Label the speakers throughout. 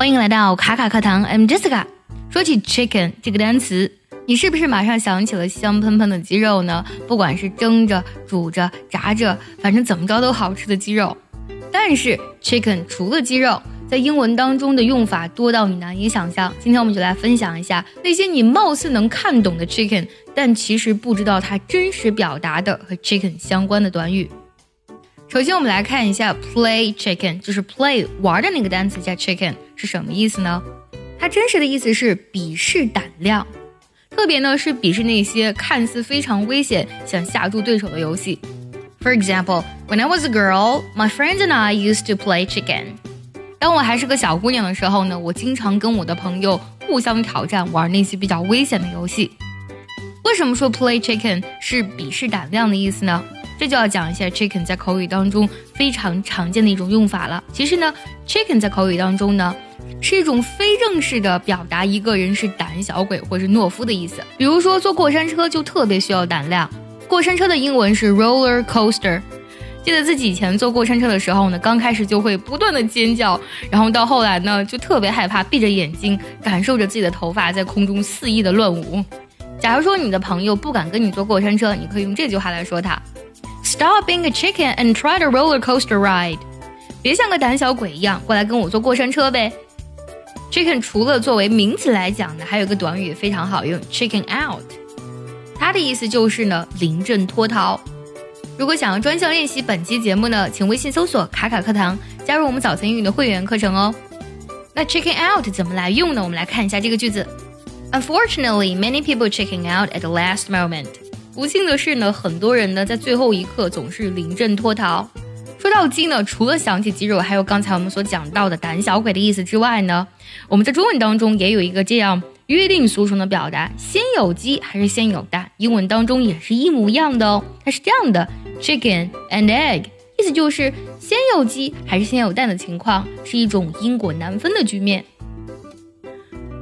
Speaker 1: 欢迎来到卡卡课堂，I'm Jessica。说起 chicken 这个单词，你是不是马上想起了香喷喷的鸡肉呢？不管是蒸着、煮着、炸着，反正怎么着都好吃的鸡肉。但是 chicken 除了鸡肉，在英文当中的用法多到你难以想象。今天我们就来分享一下那些你貌似能看懂的 chicken，但其实不知道它真实表达的和 chicken 相关的短语。首先，我们来看一下 play chicken，就是 play 玩的那个单词加 chicken 是什么意思呢？它真实的意思是鄙视胆量，特别呢是鄙视那些看似非常危险、想吓住对手的游戏。For example, when I was a girl, my friends and I used to play chicken. 当我还是个小姑娘的时候呢，我经常跟我的朋友互相挑战，玩那些比较危险的游戏。为什么说 play chicken 是鄙视胆量的意思呢？这就要讲一下 chicken 在口语当中非常常见的一种用法了。其实呢，chicken 在口语当中呢是一种非正式的表达一个人是胆小鬼或是懦夫的意思。比如说坐过山车就特别需要胆量，过山车的英文是 roller coaster。记得自己以前坐过山车的时候呢，刚开始就会不断的尖叫，然后到后来呢，就特别害怕，闭着眼睛感受着自己的头发在空中肆意的乱舞。假如说你的朋友不敢跟你坐过山车，你可以用这句话来说他：Stop being a chicken and try the roller coaster ride。别像个胆小鬼一样，过来跟我坐过山车呗。Chicken 除了作为名词来讲呢，还有一个短语非常好用，chicken out。它的意思就是呢，临阵脱逃。如果想要专项练习本期节目呢，请微信搜索“卡卡课堂”，加入我们早餐英语的会员课程哦。那 “chicken out” 怎么来用呢？我们来看一下这个句子：Unfortunately, many people checking out at the last moment。不幸的是呢，很多人呢在最后一刻总是临阵脱逃。说到鸡呢，除了想起鸡肉，还有刚才我们所讲到的胆小鬼的意思之外呢，我们在中文当中也有一个这样。约定俗成的表达，先有鸡还是先有蛋？英文当中也是一模一样的哦。它是这样的：chicken and egg，意思就是先有鸡还是先有蛋的情况，是一种因果难分的局面。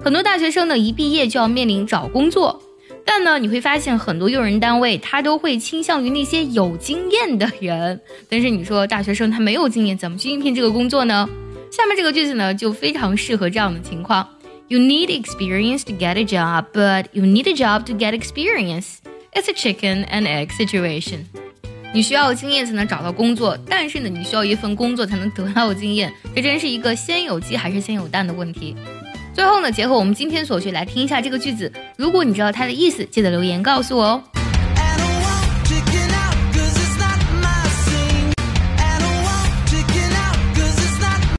Speaker 1: 很多大学生呢，一毕业就要面临找工作，但呢，你会发现很多用人单位他都会倾向于那些有经验的人。但是你说大学生他没有经验，怎么去应聘这个工作呢？下面这个句子呢，就非常适合这样的情况。You need experience to get a job, but you need a job to get experience. It's a chicken and egg situation. 你需要经验才能找到工作，但是呢，你需要一份工作才能得到经验。这真是一个先有鸡还是先有蛋的问题。最后呢，结合我们今天所学来听一下这个句子。如果你知道它的意思，记得留言告诉我哦。